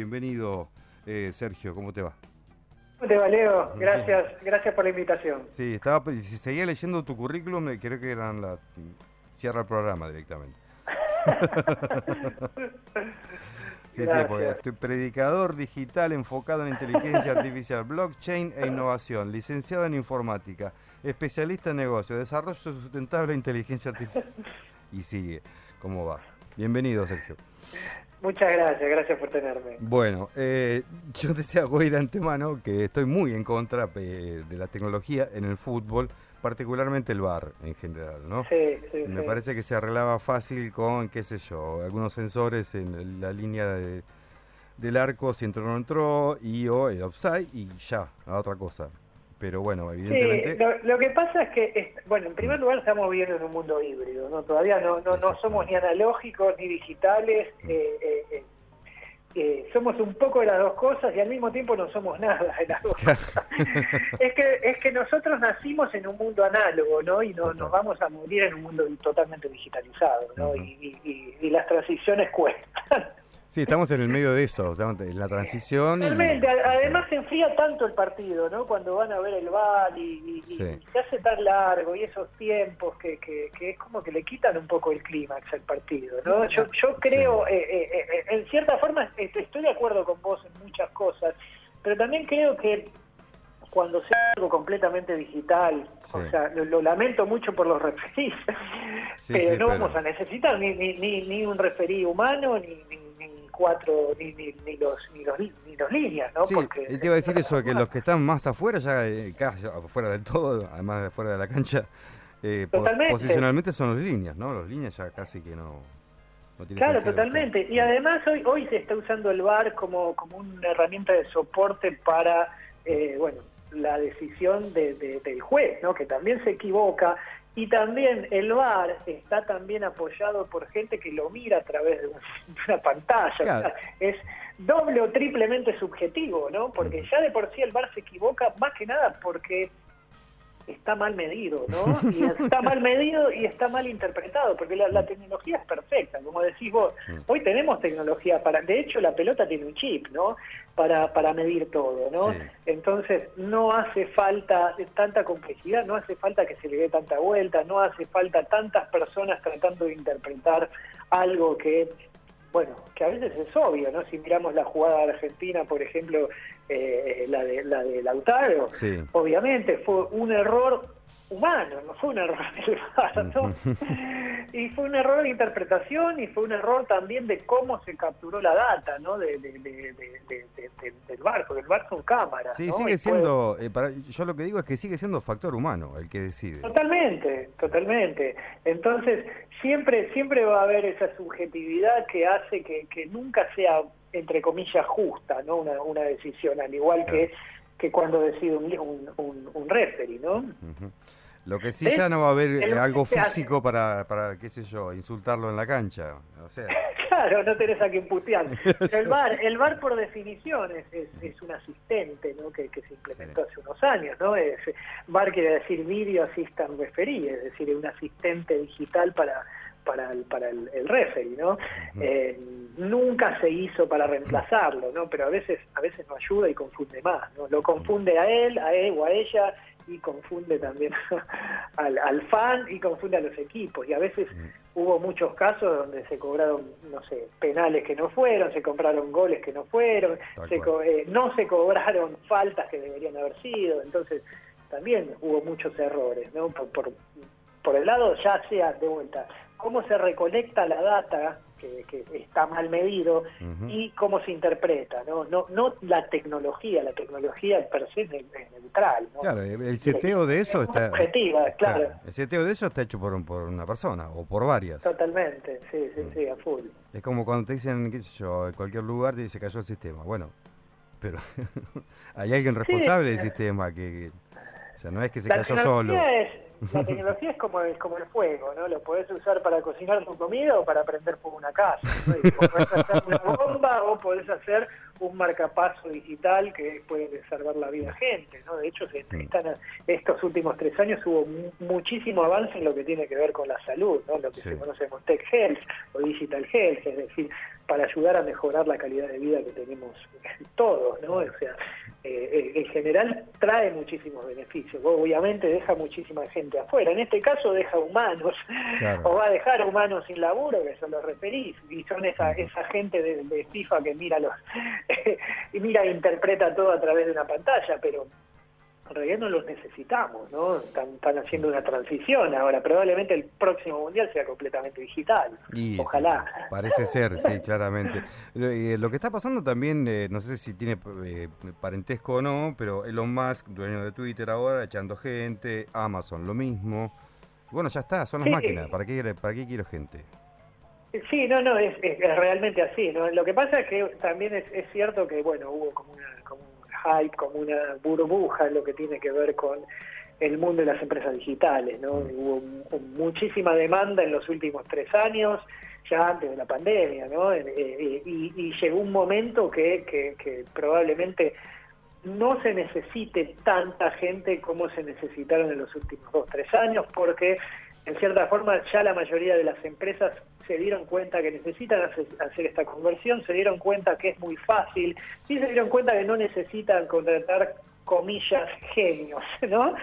Bienvenido, eh, Sergio, ¿cómo te va? ¿Cómo te va, Leo? Gracias, gracias por la invitación. Sí, estaba, si seguía leyendo tu currículum, eh, creo que eran la... Cierra el programa directamente. sí, sí, porque estoy predicador digital enfocado en inteligencia artificial, blockchain e innovación, licenciado en informática, especialista en negocio, desarrollo sustentable e inteligencia artificial. Y sigue, ¿cómo va? Bienvenido, Sergio. Muchas gracias, gracias por tenerme. Bueno, eh, yo decía hoy de antemano que estoy muy en contra eh, de la tecnología en el fútbol, particularmente el VAR en general, ¿no? Sí, sí. Me parece que se arreglaba fácil con, qué sé yo, algunos sensores en la línea de, del arco, si entró o no entró, y o el offside, y ya, a otra cosa. Pero bueno, evidentemente... Sí, lo, que pasa es que, bueno, en primer lugar estamos viviendo en un mundo híbrido, ¿no? Todavía no, no, no somos ni analógicos ni digitales, mm. eh, eh, somos un poco de las dos cosas y al mismo tiempo no somos nada de las dos cosas. es, que, es que nosotros nacimos en un mundo análogo, ¿no? Y no, nos vamos a morir en un mundo totalmente digitalizado, ¿no? y, y las transiciones cuestan. Sí, estamos en el medio de eso, la transición. Realmente, además se enfría tanto el partido, ¿no? Cuando van a ver el VAR y, se hace tan largo y esos tiempos que, que, es como que le quitan un poco el clímax al partido, ¿no? Yo, yo creo, eh, eh, eh, en cierta forma, estoy de acuerdo con vos en muchas cosas, pero también creo que cuando sea algo completamente digital, o sea, lo, lamento mucho por los referís, pero no vamos a necesitar ni, ni, ni, ni un referí humano, ni, ni cuatro ni, ni, ni, los, ni, los, ni los líneas, ¿no? Sí, Porque, te iba a decir eso, que los que están más afuera, ya eh, casi afuera del todo, además de afuera de la cancha, eh, posicionalmente son los líneas, ¿no? Los líneas ya casi que no... no claro, totalmente. Y además hoy hoy se está usando el VAR como, como una herramienta de soporte para, eh, bueno, la decisión de, del juez, ¿no? Que también se equivoca y también el VAR está también apoyado por gente que lo mira a través de una pantalla. es doble o triplemente subjetivo, ¿no? Porque ya de por sí el VAR se equivoca más que nada porque está mal medido, ¿no? Y está mal medido y está mal interpretado, porque la, tecnología es perfecta, como decís vos. Hoy tenemos tecnología para, de hecho la pelota tiene un chip, ¿no? Para, para medir todo, ¿no? Entonces no hace falta tanta complejidad, no hace falta que se le dé tanta vuelta, no hace falta tantas personas tratando de interpretar algo que bueno, que a veces es obvio, ¿no? Si miramos la jugada de Argentina, por ejemplo, eh, la de la de Lautaro, obviamente fue un error humano, no fue un error del ¿no? y fue un error de interpretación y fue un error también de cómo se capturó la data, ¿no? De, del barco, del barco en cámara. Sí, sigue siendo, eh, yo lo que digo es que sigue siendo factor humano el que decide. Totalmente, totalmente. Entonces, siempre, siempre va a haber esa subjetividad que hace que, que nunca sea, entre comillas, justa, ¿no? Una, una decisión, al igual que que cuando decide un, un, un, referee, ¿no? Lo que sí ya no va a haber eh, algo físico para, para, qué sé yo, insultarlo en la cancha. O sea. claro, no tenés a quien putear. El bar, el bar por definición es, es, un asistente ¿no? que, que se implementó hace unos años. ¿no? Es, bar quiere decir Video Assistant Referee, es decir, un asistente digital para, para el, para el, referee, ¿no? Eh, nunca se hizo para reemplazarlo, ¿no? Pero a veces, a veces no ayuda y confunde más, ¿no? Lo confunde a él, a él o a ella y confunde también al, fan y confunde a los equipos. Y a veces hubo muchos casos donde se cobraron, no sé, penales que no fueron, se compraron goles que no fueron, eh, no se cobraron faltas que deberían haber sido. Entonces también hubo muchos errores, ¿no? Por, por, por el lado ya sea de vuelta, cómo se recolecta la data que, está mal medido y cómo se interpreta, ¿no? No, no la tecnología, la tecnología per se es neutral. ¿no? Claro, el seteo de eso está... Objetiva, claro. El seteo de eso está hecho por, por una persona o por varias. Totalmente, sí, sí, sí, a full. Es como cuando te dicen, qué sé yo, en cualquier lugar te dice cayó el sistema. Bueno, pero hay alguien responsable del sistema que, O sea, no es que se cayó solo. La tecnología es como el, como el fuego, ¿no? Lo podés usar para cocinar tu comida o para prender fuego una casa. podés hacer una bomba o podés hacer un marcapaso digital que puede salvar la vida a gente, ¿no? De hecho, están, estos últimos tres años hubo muchísimo avance en lo que tiene que ver con la salud, ¿no? Lo que se conoce como Tech Health o Digital Health, es decir, para ayudar a mejorar la calidad de vida que tenemos todos, ¿no? O sea, eh, eh, en general trae muchísimos beneficios. Obviamente deja muchísima gente afuera. En este caso deja humanos, o va a dejar humanos sin laburo, que son los referís, y son esa, esa gente de, FIFA que mira los y mira e interpreta todo a través de una pantalla, pero en realidad no los necesitamos, ¿no? Están, haciendo una transición ahora. Probablemente el próximo mundial sea completamente digital. Ojalá. parece ser, sí, claramente. Eh, lo, que está pasando también, eh, no sé si tiene eh, parentesco o no, pero Elon Musk, dueño de Twitter ahora, echando gente, Amazon lo mismo. Bueno, ya está, son las máquinas. ¿Para qué, ¿Para qué quiero gente? Sí, no, no, es, realmente así. ¿no? Lo que pasa es que también es, cierto que, bueno, hubo como una hype, como una burbuja en lo que tiene que ver con el mundo de las empresas digitales. ¿no? Mm. Hubo muchísima demanda en los últimos tres años, ya antes de la pandemia, ¿no? Eh, eh, y, llegó un momento que, que, probablemente no se necesite tanta gente como se necesitaron en los últimos dos, tres años, porque en cierta forma ya la mayoría de las empresas se dieron cuenta que necesitan hacer, esta conversión, se dieron cuenta que es muy fácil, y se dieron cuenta que no necesitan contratar comillas genios, ¿no?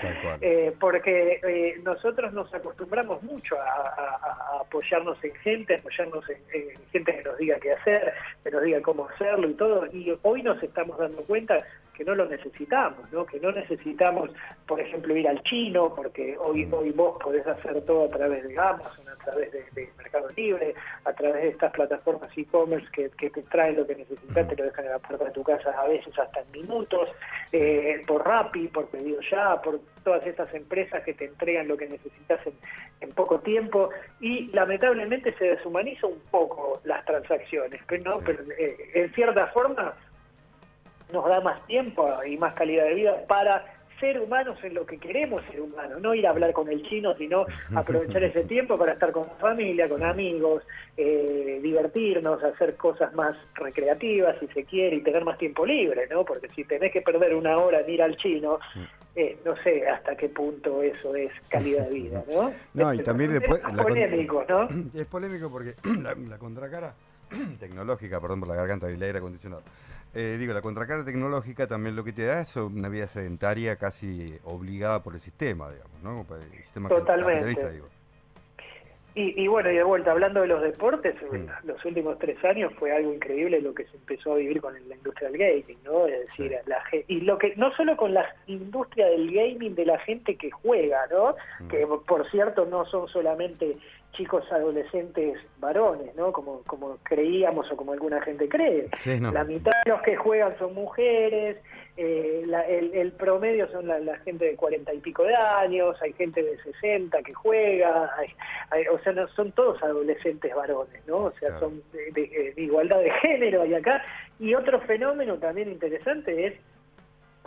Eh, porque eh, nosotros nos acostumbramos mucho a, apoyarnos en gente, apoyarnos en, en, gente que nos diga qué hacer, que nos diga cómo hacerlo y todo, y hoy nos estamos dando cuenta que no lo necesitamos, ¿no? que no necesitamos, por ejemplo, ir al chino, porque hoy, mm. hoy vos podés hacer todo a través de Amazon, a través de, Mercado Libre, a través de estas plataformas e-commerce que, te traen lo que necesitas, te lo dejan en la puerta de tu casa a veces hasta en minutos, eh, por Rappi, por Pedido Ya, por todas estas empresas que te entregan lo que necesitas en, poco tiempo y lamentablemente se deshumaniza un poco las transacciones, pero, ¿no? pero eh, en cierta forma nos da más tiempo y más calidad de vida para ser humanos en lo que queremos ser humanos, no ir a hablar con el chino, sino aprovechar ese tiempo para estar con familia, con amigos, eh, divertirnos, hacer cosas más recreativas si se quiere y tener más tiempo libre, ¿no? Porque si tenés que perder una hora en ir al chino, eh, no sé hasta qué punto eso es calidad de vida, ¿no? No, y también después... Es polémico, ¿no? Es polémico porque la, contracara tecnológica, perdón por la garganta y el aire acondicionado, eh, digo, la contracara tecnológica también lo que te da es una vida sedentaria casi obligada por el sistema, digamos, ¿no? el sistema Totalmente. digo. Y, bueno, y de vuelta, hablando de los deportes, los últimos tres años fue algo increíble lo que se empezó a vivir con la industria del gaming, ¿no? Es decir, la, y lo que no solo con la industria del gaming de la gente que juega, ¿no? Que por cierto no son solamente chicos adolescentes varones, ¿no? Como, como creíamos o como alguna gente cree. La mitad de los que juegan son mujeres, eh, el, promedio son la, gente de cuarenta y pico de años, hay gente de 60 que juega, o sea, no, son todos adolescentes varones, ¿no? O sea, son de, igualdad de género y acá. Y otro fenómeno también interesante es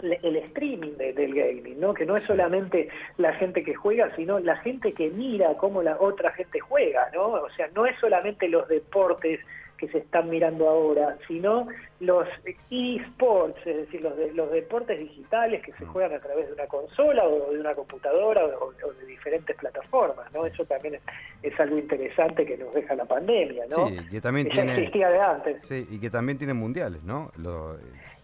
el streaming del gaming, ¿no? Que no es solamente la gente que juega, sino la gente que mira cómo la otra gente juega, ¿no? O sea, no es solamente los deportes que se están mirando ahora, sino los esports, es decir, los, de, los deportes digitales que se mm. juegan a través de una consola o de una computadora o, de diferentes plataformas, ¿no? Eso también es, algo interesante que nos deja la pandemia, ¿no? Sí, que también tiene, existía de antes. Sí, y que también tiene mundiales, ¿no?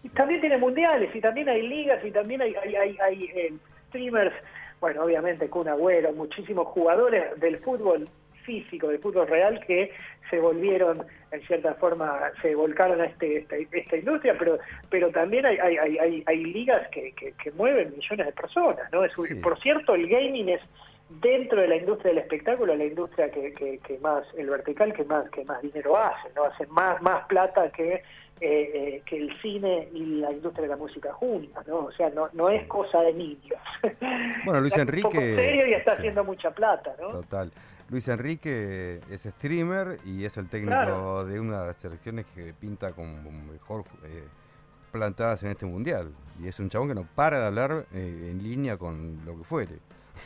y también tiene mundiales, y también hay ligas, y también hay, hay, hay, eh, streamers, bueno, obviamente Kun Agüero, muchísimos jugadores del fútbol físico, del fútbol real, que se volvieron, en cierta forma, se volcaron a este, esta, industria, pero pero también hay, hay, hay, hay ligas que, que, mueven millones de personas, ¿no? Es, Por cierto, el gaming es dentro de la industria del espectáculo la industria que, que, más el vertical que más que más dinero hace no hace más más plata que eh, eh, que el cine y la industria de la música juntas no o sea no no es cosa de niños. Bueno Luis Enrique serio y está haciendo mucha plata no total Luis Enrique es streamer y es el técnico de una de las selecciones que pinta como mejor eh, plantadas en este mundial. Y es un chabón que no para de hablar eh, en línea con lo que fuere.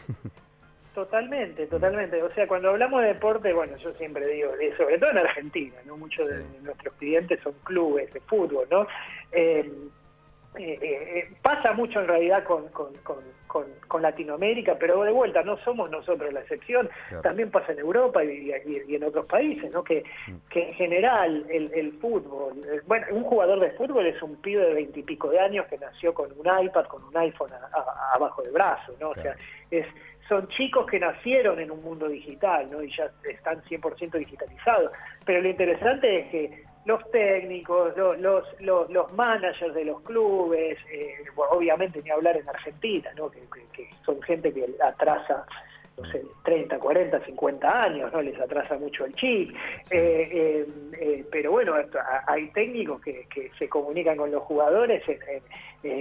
Totalmente, totalmente. O sea, cuando hablamos de deporte, bueno, yo siempre digo, eh, sobre todo en Argentina, ¿no? Muchos de nuestros clientes son clubes de fútbol, ¿no? eh, eh, pasa mucho en realidad con, con, con, Latinoamérica, pero de vuelta no somos nosotros la excepción, también pasa en Europa y, en otros países, ¿no? que, mm. que en general el, el, fútbol, bueno, un jugador de fútbol es un pibe de veintipico de años que nació con un iPad, con un iPhone abajo del brazo, ¿no? O sea, es son chicos que nacieron en un mundo digital, ¿no? Y ya están 100% digitalizados. Pero lo interesante es que los técnicos, los, los, los, managers de los clubes, eh, obviamente ni hablar en Argentina, ¿no? que, son gente que atrasa no sé, 30, 40, 50 años, ¿no? Les atrasa mucho el chip. Eh, eh, eh, pero bueno, hay técnicos que, que, se comunican con los jugadores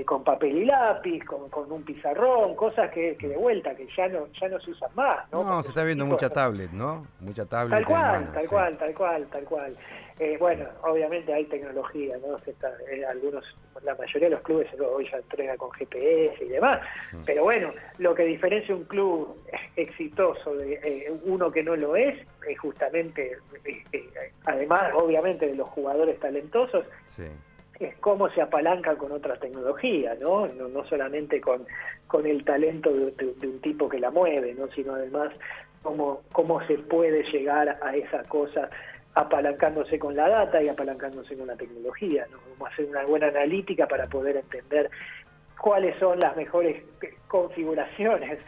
con papel y lápiz, con, con un pizarrón, cosas que, que, de vuelta, que ya no ya no se usan más, ¿no? No, se está viendo mucha tablet, ¿no? Mucha tablet. Tal cual, tal cual, tal cual, tal cual. Eh, bueno, obviamente hay tecnología, ¿no? Eh, algunos, la mayoría de los clubes hoy ya entrega con GPS y demás, mm. pero bueno, lo que diferencia un club exitoso de eh, uno que no lo es, es justamente, además obviamente de los jugadores talentosos, es cómo se apalanca con otra tecnología, ¿no? No, solamente con, con el talento de, un tipo que la mueve, ¿no? Sino además cómo, cómo se puede llegar a esa cosa apalancándose con la data y apalancándose con la tecnología, ¿no? Vamos hacer una buena analítica para poder entender cuáles son las mejores configuraciones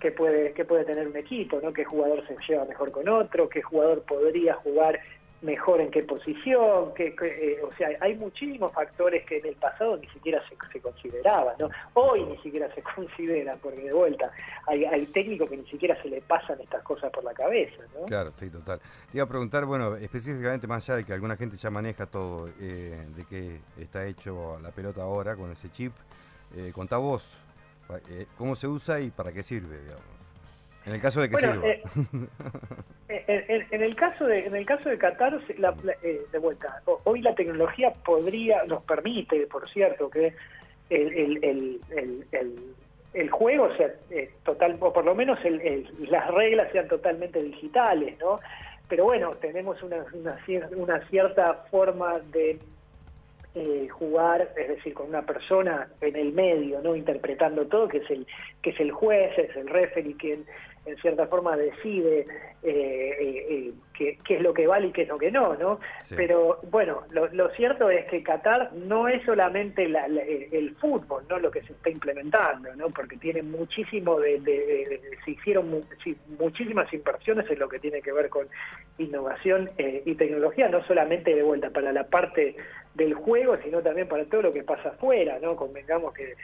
que puede que puede tener un equipo, ¿no? Qué jugador se lleva mejor con otro, qué jugador podría jugar mejor en qué posición, que, eh, o sea, hay muchísimos factores que en el pasado ni siquiera se, se consideraban, ¿no? Hoy ni siquiera se consideran, porque de vuelta hay, hay técnicos que ni siquiera se le pasan estas cosas por la cabeza, ¿no? Claro, sí, total. Te iba a preguntar, bueno, específicamente más allá de que alguna gente ya maneja todo, eh, de que está hecho la pelota ahora con ese chip, eh, contá vos, eh, ¿cómo se usa y para qué sirve, digamos? En el caso de que sirva. en, el caso de en el caso de Qatar eh, de vuelta hoy la tecnología podría nos permite por cierto que el, el, el, el juego sea eh, total o por lo menos las reglas sean totalmente digitales no pero bueno tenemos una, una, una cierta forma de eh, jugar, es decir, con una persona en el medio, no interpretando todo, que es el que es el juez, es el referee quien en cierta forma decide eh, eh, qué, es lo que vale y qué es lo que no, ¿no? Pero bueno, lo, cierto es que Qatar no es solamente el fútbol, ¿no? Lo que se está implementando, ¿no? Porque tiene muchísimo de, se hicieron muchísimas inversiones en lo que tiene que ver con innovación eh, y tecnología, no solamente de vuelta para la parte del juego, sino también para todo lo que pasa afuera, ¿no? Convengamos que,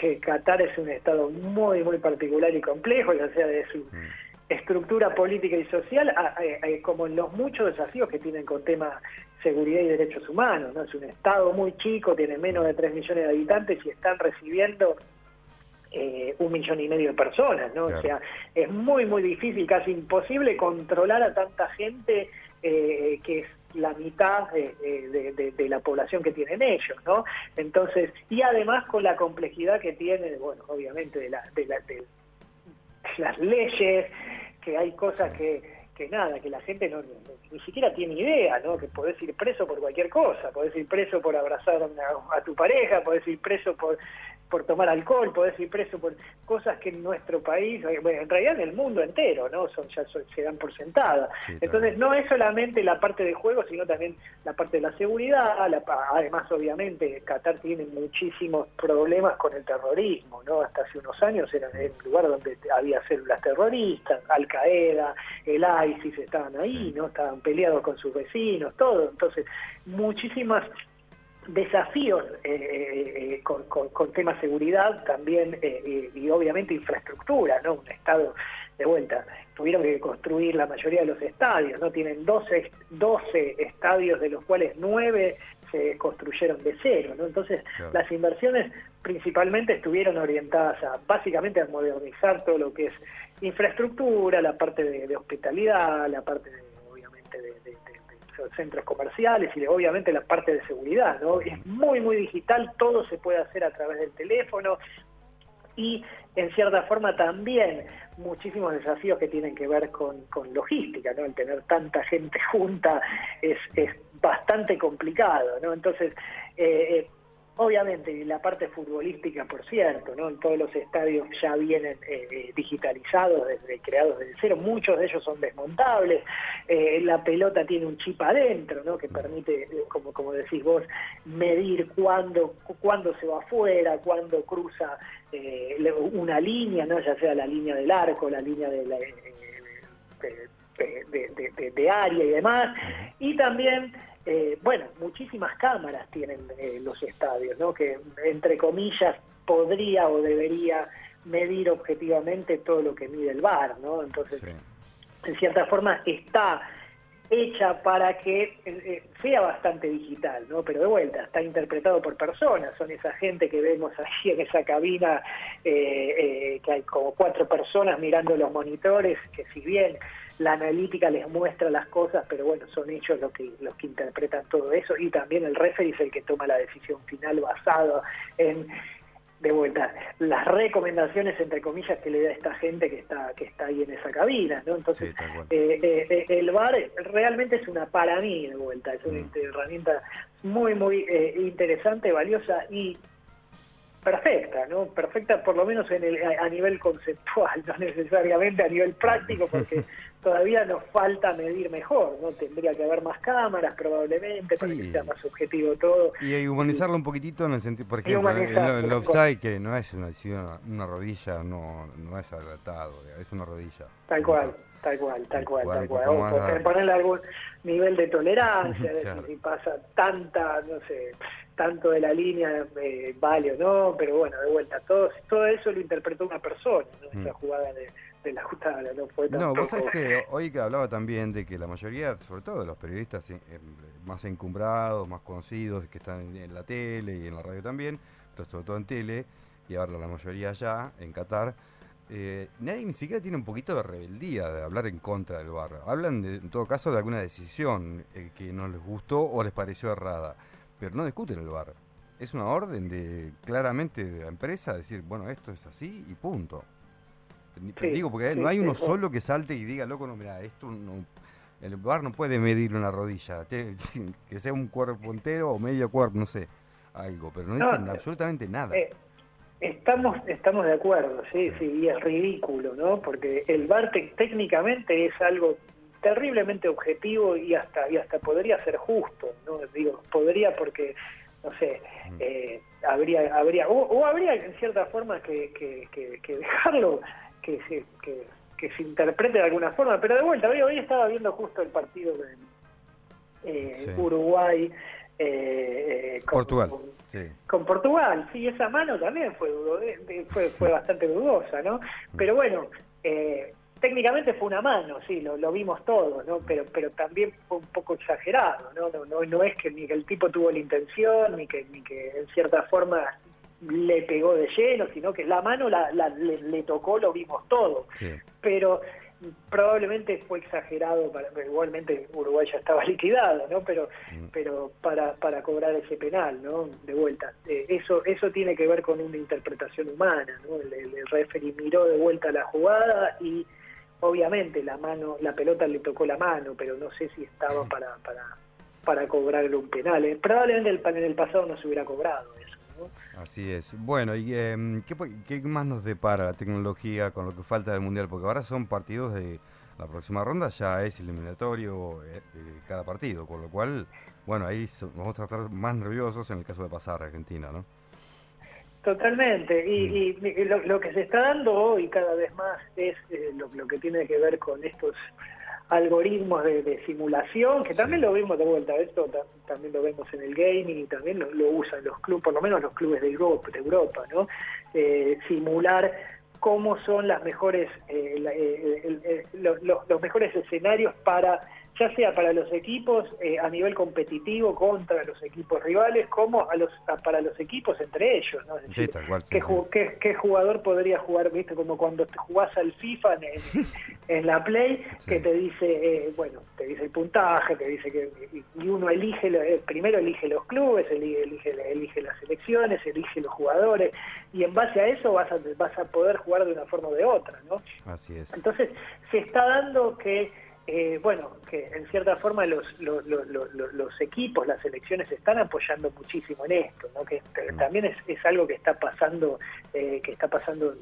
que Qatar es un estado muy, muy particular y complejo, ya sea de su mm. Estructura política y social, como en los muchos desafíos que tienen con temas seguridad y derechos humanos, ¿no? Es un estado muy chico, tiene menos de 3 millones de habitantes y están recibiendo eh, un millón y medio de personas, ¿no? O sea, es muy, muy difícil, casi imposible controlar a tanta gente eh, que es la mitad de, la población que tienen ellos, ¿no? Entonces, y además con la complejidad que tiene, bueno, obviamente de, la, de, las leyes, que hay cosas que, que nada, que la gente no, ni siquiera tiene idea, ¿no? Que podés ir preso por cualquier cosa, podés ir preso por abrazar a, a tu pareja, podés ir preso por por tomar alcohol, podés ir preso por cosas que en nuestro país, eh, bueno, en realidad en el mundo entero, ¿no? Son ya se dan por sentadas. Entonces no es solamente la parte de juego, sino también la parte de la seguridad, además obviamente Qatar tiene muchísimos problemas con el terrorismo, ¿no? Hasta hace unos años era el lugar donde había células terroristas, Al Qaeda, el ISIS estaban ahí, ¿no? Estaban peleados con sus vecinos, todo. Entonces, muchísimas desafíos eh, eh, con, con, temas seguridad también eh, y obviamente infraestructura, ¿no? Un estado de vuelta. Tuvieron que construir la mayoría de los estadios, ¿no? Tienen 12, 12 estadios de los cuales 9 se construyeron de cero, ¿no? Entonces, las inversiones principalmente estuvieron orientadas a básicamente a modernizar todo lo que es infraestructura, la parte de, hospitalidad, la parte de, obviamente de centros comerciales y obviamente la parte de seguridad, ¿no? Es muy, muy digital, todo se puede hacer a través del teléfono y en cierta forma también muchísimos desafíos que tienen que ver con, con logística, ¿no? El tener tanta gente junta es, es bastante complicado, ¿no? Entonces, eh, Obviamente, la parte futbolística, por cierto, ¿no? En todos los estadios ya vienen eh, eh, digitalizados, desde, creados desde cero, muchos de ellos son desmontables, eh, la pelota tiene un chip adentro, ¿no? Que permite, como, como decís vos, medir cuándo, cuándo se va afuera, cuándo cruza una línea, ¿no? Ya sea la línea del arco, la línea de la... de área y demás, y también eh, bueno, muchísimas cámaras tienen eh, los estadios, ¿no? Que entre comillas podría o debería medir objetivamente todo lo que mide el VAR, ¿no? Entonces, en cierta forma está hecha para que eh, sea bastante digital, ¿no? Pero de vuelta, está interpretado por personas, son esa gente que vemos allí en esa cabina, que hay como cuatro personas mirando los monitores, que si bien la analítica les muestra las cosas, pero bueno, son ellos los que, los que interpretan todo eso y también el referee es el que toma la decisión final basado en de vuelta las recomendaciones entre comillas que le da esta gente que está que está ahí en esa cabina no entonces eh, eh, eh, el bar realmente es una para mí de vuelta es una mm. herramienta muy muy interesante valiosa y perfecta, ¿no? Perfecta por lo menos en el, a, nivel conceptual, no necesariamente a nivel práctico, porque todavía nos falta medir mejor, ¿no? Tendría que haber más cámaras probablemente para que sea más objetivo todo. Y humanizarlo un poquitito en el sentido, por ejemplo, el, offside, que no es una, una rodilla, no, no es adaptado, es una rodilla. Tal cual. Tal cual, tal cual, tal cual. Ponerle algún nivel de tolerancia, si pasa tanta, no sé, tanto de la línea eh, vale o no, pero bueno, de vuelta, todo, todo eso lo interpretó una persona, ¿no? esa mm. jugada de, de la Jutala, no fue No, vos sabés que hoy que hablaba también de que la mayoría, sobre todo de los periodistas eh, más encumbrados, más conocidos, que están en, la tele y en la radio también, pero sobre todo en tele, y ahora la mayoría ya en Qatar, eh, nadie ni siquiera tiene un poquito de rebeldía de hablar en contra del bar. Hablan, en todo caso, de alguna decisión que no les gustó o les pareció errada pero no discuten el bar. Es una orden de claramente de la empresa decir, bueno, esto es así y punto. Digo, porque no hay uno solo que salte y diga, loco, no, mira, esto no, el bar no puede medir una rodilla, que sea un cuerpo entero o medio cuerpo, no sé, algo, pero no, dicen absolutamente nada. Eh, estamos, estamos de acuerdo, sí, sí, y es ridículo, ¿no? Porque el bar técnicamente es algo terriblemente objetivo y hasta y hasta podría ser justo no digo podría porque no sé mm. eh, habría habría o, habría en cierta forma que, que, dejarlo que se que, se interprete de alguna forma pero de vuelta hoy, hoy estaba viendo justo el partido de eh, Uruguay eh, con, Portugal con, Portugal sí esa mano también fue fue fue bastante dudosa no pero bueno eh, técnicamente fue una mano, sí, lo, lo, vimos todos, ¿no? Pero, pero también fue un poco exagerado, ¿no? No, no, no es que ni que el tipo tuvo la intención, ni que, ni que en cierta forma le pegó de lleno, sino que la mano la, le, tocó, lo vimos todo. Pero probablemente fue exagerado, para, igualmente Uruguay ya estaba liquidado, ¿no? Pero, mm. pero para, para cobrar ese penal, ¿no? De vuelta. Eh, eso, eso tiene que ver con una interpretación humana, ¿no? El, el referee miró de vuelta la jugada y obviamente la mano, la pelota le tocó la mano, pero no sé si estaba para, para, para cobrarle un penal. Eh, probablemente el, en el pasado no se hubiera cobrado eso. ¿No? Así es. Bueno, ¿y em, ¿qué, más nos depara la tecnología con lo que falta del Mundial? Porque ahora son partidos de la próxima ronda, ya es eliminatorio eh, eh, cada partido, con lo cual, bueno, ahí vamos a estar más nerviosos en el caso de pasar a Argentina, ¿no? Totalmente, y, mm. lo, que se está dando hoy cada vez más es eh, lo, que tiene que ver con estos algoritmos de, simulación, que también lo vemos de vuelta, esto también lo vemos en el gaming y también lo, usan los clubes, por lo menos los clubes de Europa, de Europa ¿no? Eh, simular cómo son las mejores, eh, los mejores escenarios para ya sea para los equipos eh, a nivel competitivo contra los equipos rivales, como a los para los equipos entre ellos, ¿no? ¿qué, jugador podría jugar, viste, como cuando te jugás al FIFA en, la Play, que te dice, eh, bueno, te dice el puntaje, te dice que y uno elige, eh, primero elige los clubes, elige, elige, elige las selecciones, elige los jugadores, y en base a eso vas a, vas a poder jugar de una forma o de otra, ¿no? Así es. Entonces, se está dando que eh, bueno, que en cierta forma los, los, equipos, las selecciones están apoyando muchísimo en esto, ¿no? que mm. también es, es algo que está pasando, eh, que está pasando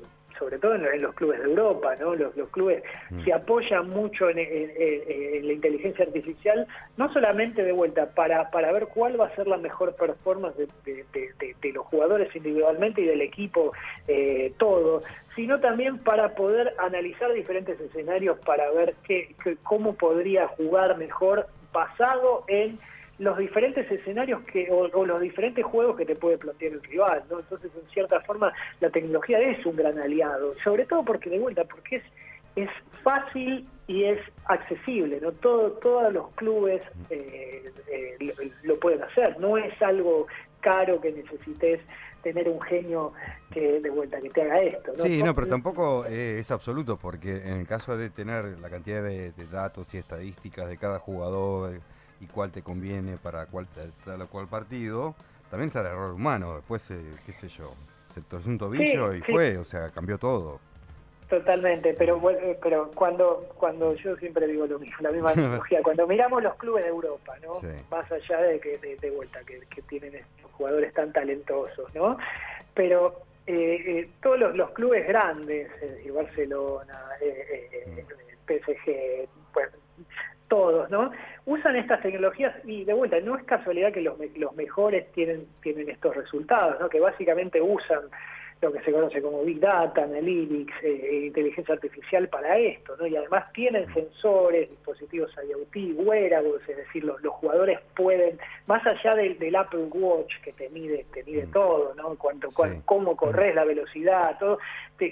sobre todo en, los clubes de Europa, ¿no? Los, clubes mm. se apoyan mucho en, la inteligencia artificial, no solamente de vuelta para, para ver cuál va a ser la mejor performance de, los jugadores individualmente y del equipo eh, todo, sino también para poder analizar diferentes escenarios para ver qué, cómo podría jugar mejor basado en los diferentes escenarios que o, los diferentes juegos que te puede plantear el rival, ¿no? Entonces, en cierta forma, la tecnología es un gran aliado, sobre todo porque, de vuelta, porque es, es fácil y es accesible, ¿no? Todo, todos los clubes eh, eh, lo, pueden hacer, no es algo caro que necesites tener un genio que de vuelta que te haga esto. ¿no? Sí, no, pero tampoco eh, es absoluto, porque en el caso de tener la cantidad de, de datos y estadísticas de cada jugador, y cuál te conviene para cuál, tal cual partido, también está el error humano. Después, eh, qué sé yo, se torció un tobillo y fue, o sea, cambió todo. Totalmente, pero eh, pero cuando cuando yo siempre digo lo mismo, la misma tecnología, cuando miramos los clubes de Europa, ¿no? Más allá de que de, vuelta que, tienen estos jugadores tan talentosos, ¿no? Pero eh, todos los, clubes grandes, Barcelona, mm. PSG, pues todos, ¿no? Usan estas tecnologías y de vuelta, no es casualidad que los, los mejores tienen, tienen estos resultados, ¿no? Que básicamente usan lo que se conoce como Big Data, Analytics, eh, eh, inteligencia artificial para esto, ¿no? Y además tienen sensores, dispositivos IoT, wearables, es decir, los, jugadores pueden, más allá del, del, Apple Watch que te mide, te mide mm. todo, ¿no? Cuánto, cómo corres, la velocidad, todo,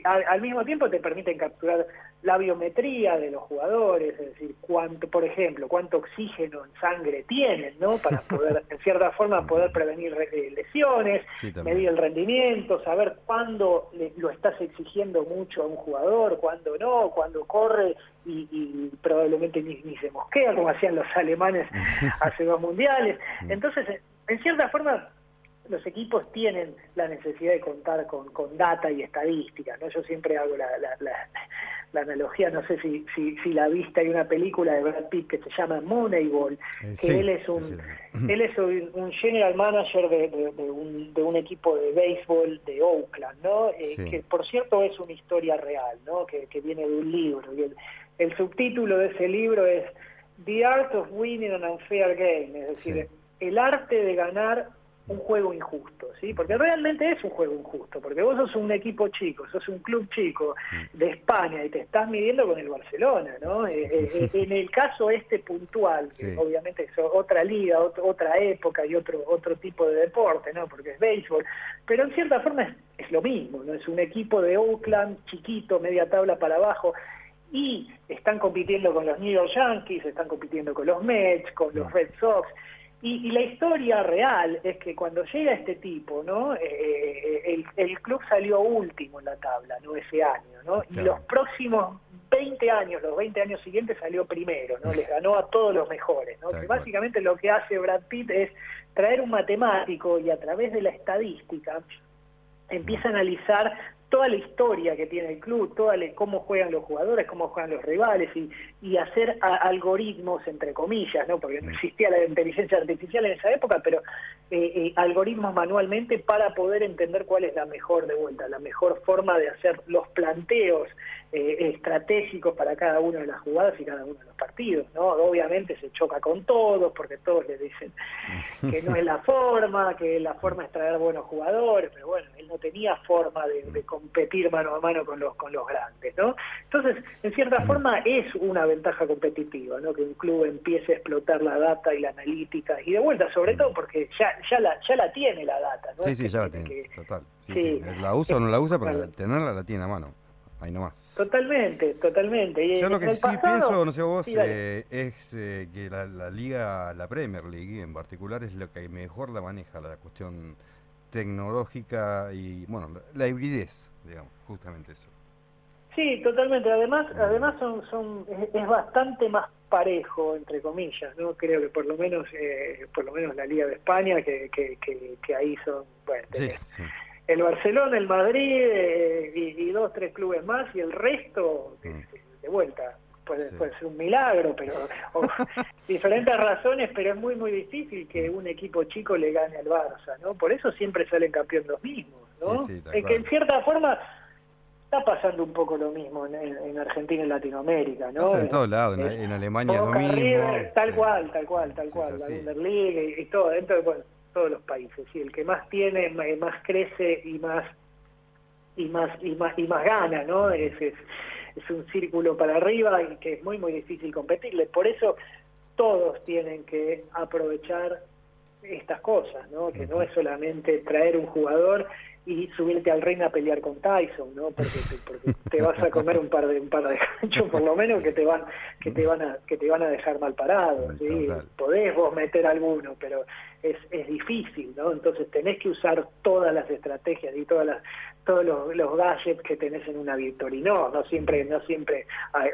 al mismo tiempo te permiten capturar la biometría de los jugadores, es decir, cuánto, por ejemplo, cuánto oxígeno en sangre tienen, ¿no? Para poder, en cierta forma, poder prevenir eh, lesiones, medir el rendimiento, saber cuándo lo estás exigiendo mucho a un jugador, cuándo no, cuándo corre y, probablemente ni, ni, se mosquea, como hacían los alemanes hace dos mundiales. Entonces, en cierta forma, los equipos tienen la necesidad de contar con, con data y estadísticas, ¿no? Yo siempre hago la, la, analogía, no sé si, si, si, la viste, hay una película de Brad Pitt que se llama Moneyball, eh, que él es un él es un, general manager de, de, un, de un equipo de béisbol de Oakland, ¿no? Eh, que por cierto es una historia real, ¿no? Que, que viene de un libro. Y el, el subtítulo de ese libro es The Art of Winning an Unfair Game, es decir, el arte de ganar un juego injusto, ¿sí? Porque realmente es un juego injusto, porque vos sos un equipo chico, sos un club chico de España y te estás midiendo con el Barcelona, ¿no? Eh, eh, eh, en el caso este puntual, que obviamente es otra liga, otra época y otro otro tipo de deporte, ¿no? Porque es béisbol, pero en cierta forma es, es lo mismo, ¿no? Es un equipo de Oakland chiquito, media tabla para abajo, y están compitiendo con los New York Yankees, están compitiendo con los Mets, con los Red Sox, y, la historia real es que cuando llega este tipo, ¿no? Eh, eh, el, club salió último en la tabla, ¿no? Ese año, ¿no? Y los próximos 20 años, los 20 años siguientes salió primero, ¿no? Les ganó a todos los mejores, ¿no? Que básicamente lo que hace Brad Pitt es traer un matemático y a través de la estadística empieza a analizar toda la historia que tiene el club, cómo juegan los jugadores, cómo juegan los rivales y, y hacer algoritmos, entre comillas, ¿no? porque no existía la inteligencia artificial en esa época, pero eh, eh, algoritmos manualmente para poder entender cuál es la mejor de vuelta, la mejor forma de hacer los planteos eh, estratégicos para cada una de las jugadas y cada uno de los partidos. ¿no? Obviamente se choca con todos porque todos le dicen que no es la forma, que la forma es traer buenos jugadores, pero bueno, él no tenía forma de, competir mano a mano con los, con los grandes. ¿no? Entonces, en cierta forma es una ventaja competitiva, ¿no? que un club empiece a explotar la data y la analítica y de vuelta, sobre todo porque ya, ya, la, ya la tiene la data. ¿no? Sí, sí, ya la tiene, total. La usa o no la usa, pero tenerla la tiene a mano ahí nomás. Totalmente, totalmente. Y Yo lo que sí pienso, no sé vos, eh, es eh, que la, liga, la Premier League en particular, es lo que mejor la maneja, la cuestión tecnológica y, bueno, la hibridez, digamos, justamente eso. Sí, totalmente. Además, además son, son es, bastante más parejo, entre comillas, ¿no? Creo que por lo menos, eh, por lo menos la Liga de España, que, que, que, ahí son, bueno, sí, sí el Barcelona, el Madrid eh, y, dos, tres clubes más y el resto de, mm. vuelta puede, puede ser un milagro, pero o, diferentes razones, pero es muy muy difícil que un equipo chico le gane al Barça, ¿no? Por eso siempre salen campeón los mismos, ¿no? es que en cierta forma está pasando un poco lo mismo en, Argentina y Latinoamérica, ¿no? en todos lados, en, Alemania lo mismo. tal cual, tal cual, tal cual, la Bundesliga y, todo, dentro de bueno, todos los países. Y el que más tiene, más crece y más y más y más y más gana, ¿no? Es, es, es un círculo para arriba y que es muy muy difícil competirle. Por eso todos tienen que aprovechar estas cosas, ¿no? Que no es solamente traer un jugador y subirte al ring a pelear con Tyson, ¿no? Porque te, te vas a comer un par de un par de ganchos por lo menos que te van que te van a que te van a dejar mal parado, ¿sí? Podés vos meter alguno, pero es, es difícil, ¿no? Entonces tenés que usar todas las estrategias y todas las todos los, los gadgets que tenés en una victoria y no, no siempre no siempre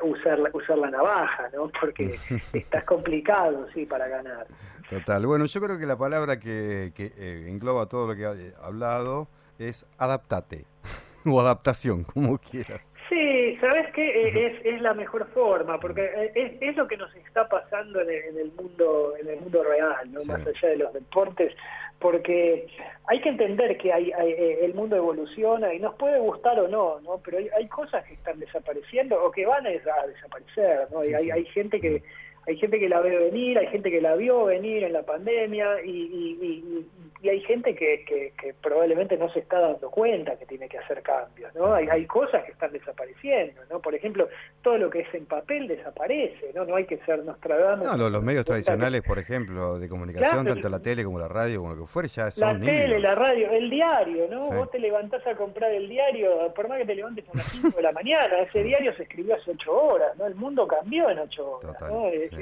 usar usar la navaja, ¿no? Porque estás complicado, sí, para ganar. Total. Bueno, yo creo que la palabra que, que eh, engloba todo lo que ha hablado es adaptate o adaptación, como quieras. Sí, sabes qué eh, es, es la mejor forma, porque eh, es, es lo que nos está pasando en el, mundo en el mundo real, no más allá de los deportes, porque hay que entender que hay, eh, el mundo evoluciona y nos puede gustar o no, no, pero hay, hay cosas que están desapareciendo o que van a, desaparecer, no, hay, hay gente que hay gente que la ve venir, hay gente que la vio venir en la pandemia y, y, y hay gente que, que, probablemente no se está dando cuenta que tiene que hacer cambios, ¿no? Hay, hay cosas que están desapareciendo, ¿no? Por ejemplo, todo lo que es en papel desaparece, ¿no? No hay que ser Nostradamus. No, los, medios tradicionales, por ejemplo, de comunicación, tanto la tele como la radio, como lo que fuera, ya son La tele, la radio, el diario, ¿no? Vos te levantás a comprar el diario, por más que te levantes a las 5 de la mañana, ese diario se escribió hace 8 horas, ¿no? El mundo cambió en 8 horas, ¿no? Es,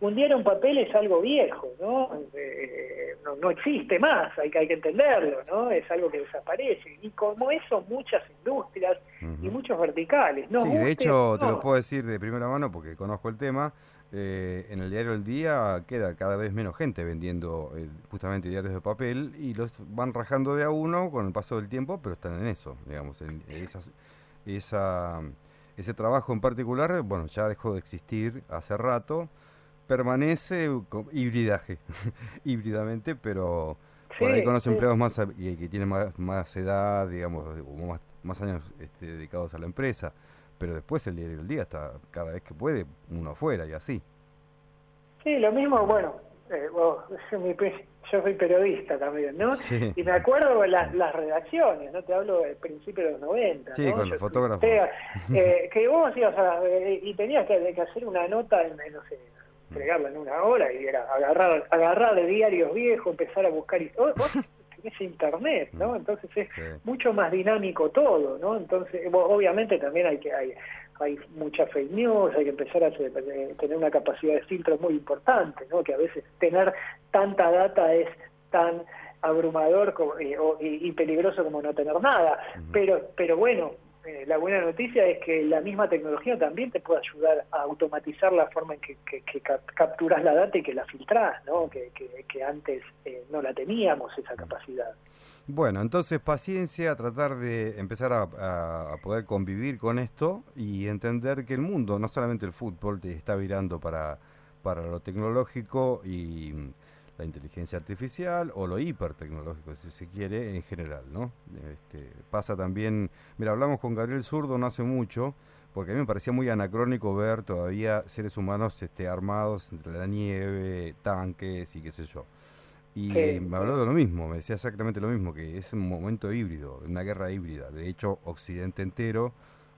un diario en papel es algo viejo, ¿no? Eh, no, no, existe más, hay, hay que entenderlo, ¿no? Es algo que desaparece. Y como eso, muchas industrias y muchos verticales. ¿no? Sí, de hecho, te lo puedo decir de primera mano porque conozco el tema. Eh, en el diario El Día queda cada vez menos gente vendiendo eh, justamente diarios de papel y los van rajando de a uno con el paso del tiempo, pero están en eso, digamos, en esas, esa, ese trabajo en particular, bueno, ya dejó de existir hace rato permanece híbridaje, híbridamente, pero por ahí con los empleados más que, que tienen más, más edad, digamos, más, más años este, dedicados a la empresa, pero después el diario del día está cada vez que puede uno afuera y así. Sí, lo mismo, bueno, eh, yo soy periodista también, ¿no? Y me acuerdo de las, las redacciones, ¿no? Te hablo del principio de los 90. Sí, con los fotógrafos. Eh, que vos ibas a, eh, y tenías que, que, hacer una nota en, no sé, entregarla en una hora y era agarrar, agarrar de diarios viejos, empezar a buscar y vos, tenés internet, ¿no? Mm. Entonces es mucho más dinámico todo, ¿no? Entonces, obviamente también hay que hay, hay mucha fake news, hay que empezar a eh, tener una capacidad de filtro muy importante, ¿no? Que a veces tener tanta data es tan abrumador y, y, peligroso como no tener nada. Pero, pero bueno, eh, la buena noticia es que la misma tecnología también te puede ayudar a automatizar la forma en que, capturas la data y que la filtrás, ¿no? que, antes eh, no la teníamos esa capacidad. Bueno, entonces paciencia, tratar de empezar a, poder convivir con esto y entender que el mundo, no solamente el fútbol, te está virando para, para lo tecnológico y la inteligencia artificial o lo hipertecnológico, si se quiere, en general, ¿no? Este, pasa también, mira, hablamos con Gabriel Zurdo no hace mucho, porque a mí me parecía muy anacrónico ver todavía seres humanos este, armados entre la nieve, tanques y qué sé yo. Y me habló de lo mismo, me decía exactamente lo mismo, que es un momento híbrido, una guerra híbrida. De hecho, Occidente entero,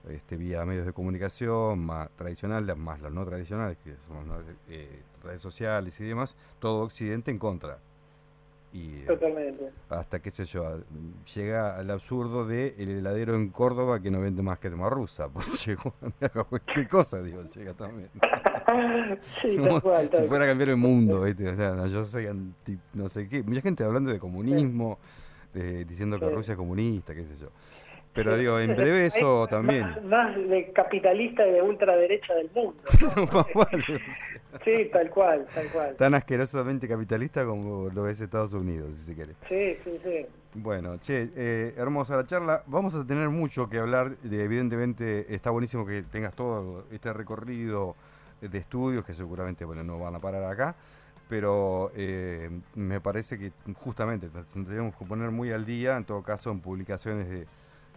este, vía medios de comunicación más tradicionales, más los no tradicionales, que son eh, redes sociales y demás, todo Occidente en contra. Y, eh, Totalmente. Hasta, qué sé yo, llega al absurdo de el heladero en Córdoba que no vende más que crema rusa, pues llegó a cualquier cosa, digo, llega también. sí, tal Si fuera a cambiar el mundo, O sea, yo soy anti, no sé qué. Mucha gente hablando de comunismo, de, diciendo que Rusia es comunista, qué sé yo. Pero digo, en breve eso también. Más, de capitalista y de ultraderecha del mundo. sí, tal cual, tal cual. Tan asquerosamente capitalista como lo es Estados Unidos, si se quiere. Sí, sí, sí. Bueno, che, eh, hermosa la charla. Vamos a tener mucho que hablar. De, evidentemente, está buenísimo que tengas todo este recorrido de estudios que seguramente bueno no van a parar acá pero eh, me parece que justamente tendríamos que poner muy al día, en todo caso, en publicaciones de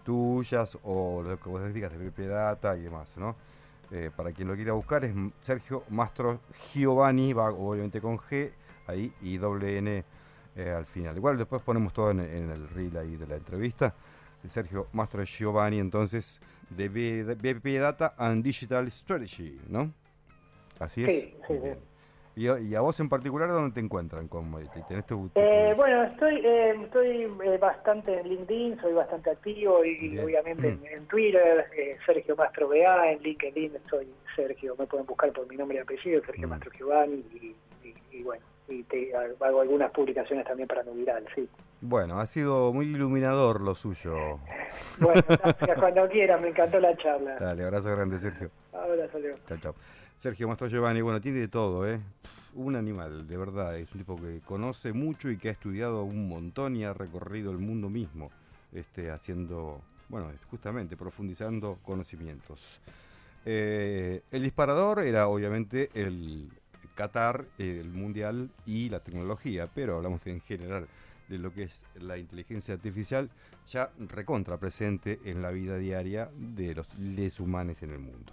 tuyas o lo que vos digas de PP Data y demás, ¿no? Eh, para quien lo quiera buscar es Sergio Mastro Giovanni, va obviamente con G ahí y doble N eh, al final. Igual después ponemos todo en, el reel ahí de la entrevista. Sergio Mastro Giovanni, entonces, de BP Data and Digital Strategy, ¿no? Así es. Sí, sí, sí. ¿Y a, vos en particular dónde te encuentran? ¿Cómo, tenés eh, bueno, estoy eh, estoy eh, bastante en LinkedIn, soy bastante activo y obviamente mm. en, Twitter, Sergio Mastro BA, en LinkedIn soy Sergio, me pueden buscar por mi nombre y apellido, Sergio mm. Mastro Giovanni y, bueno, y te, hago algunas publicaciones también para Nubiral, sí. Bueno, ha sido muy iluminador lo suyo. bueno, gracias, cuando quieras, me encantó la charla. Dale, abrazo grande, Sergio. Abrazo, Leo. Chao, chao. Sergio Mastro Giovanni, bueno, tiene de todo, ¿eh? un animal, de verdad. Es un tipo que conoce mucho y que ha estudiado un montón y ha recorrido el mundo mismo, este, haciendo, bueno, justamente profundizando conocimientos. Eh, el disparador era obviamente el Qatar, el Mundial y la tecnología, pero hablamos en general de lo que es la inteligencia artificial ya recontra presente en la vida diaria de los les humanos en el mundo.